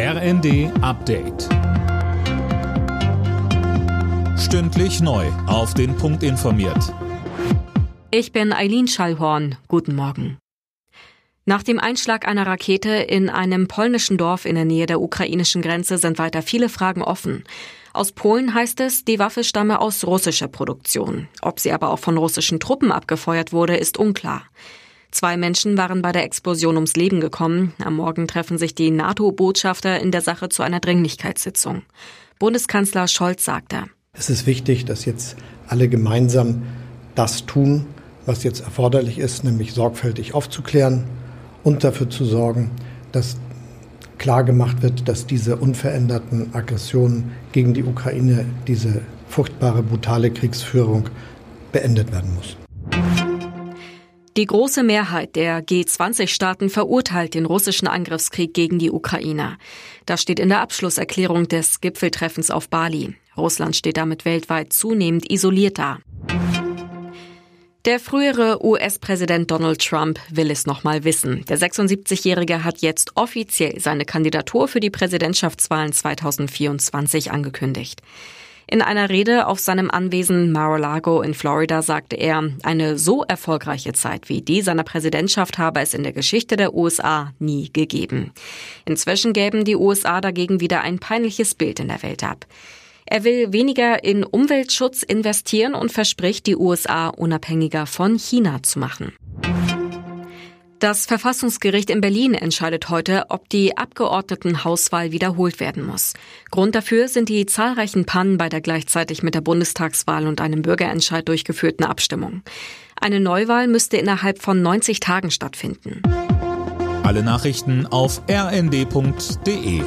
RND Update. Stündlich neu. Auf den Punkt informiert. Ich bin Eileen Schallhorn. Guten Morgen. Nach dem Einschlag einer Rakete in einem polnischen Dorf in der Nähe der ukrainischen Grenze sind weiter viele Fragen offen. Aus Polen heißt es, die Waffe stamme aus russischer Produktion. Ob sie aber auch von russischen Truppen abgefeuert wurde, ist unklar. Zwei Menschen waren bei der Explosion ums Leben gekommen. Am Morgen treffen sich die NATO-Botschafter in der Sache zu einer Dringlichkeitssitzung. Bundeskanzler Scholz sagte, Es ist wichtig, dass jetzt alle gemeinsam das tun, was jetzt erforderlich ist, nämlich sorgfältig aufzuklären und dafür zu sorgen, dass klar gemacht wird, dass diese unveränderten Aggressionen gegen die Ukraine, diese furchtbare, brutale Kriegsführung beendet werden muss. Die große Mehrheit der G20-Staaten verurteilt den russischen Angriffskrieg gegen die Ukraine. Das steht in der Abschlusserklärung des Gipfeltreffens auf Bali. Russland steht damit weltweit zunehmend isoliert da. Der frühere US-Präsident Donald Trump will es noch mal wissen. Der 76-Jährige hat jetzt offiziell seine Kandidatur für die Präsidentschaftswahlen 2024 angekündigt. In einer Rede auf seinem Anwesen Mar-a-Lago in Florida sagte er, eine so erfolgreiche Zeit wie die seiner Präsidentschaft habe es in der Geschichte der USA nie gegeben. Inzwischen gäben die USA dagegen wieder ein peinliches Bild in der Welt ab. Er will weniger in Umweltschutz investieren und verspricht, die USA unabhängiger von China zu machen. Das Verfassungsgericht in Berlin entscheidet heute, ob die Abgeordnetenhauswahl wiederholt werden muss. Grund dafür sind die zahlreichen Pannen bei der gleichzeitig mit der Bundestagswahl und einem Bürgerentscheid durchgeführten Abstimmung. Eine Neuwahl müsste innerhalb von 90 Tagen stattfinden. Alle Nachrichten auf rnd.de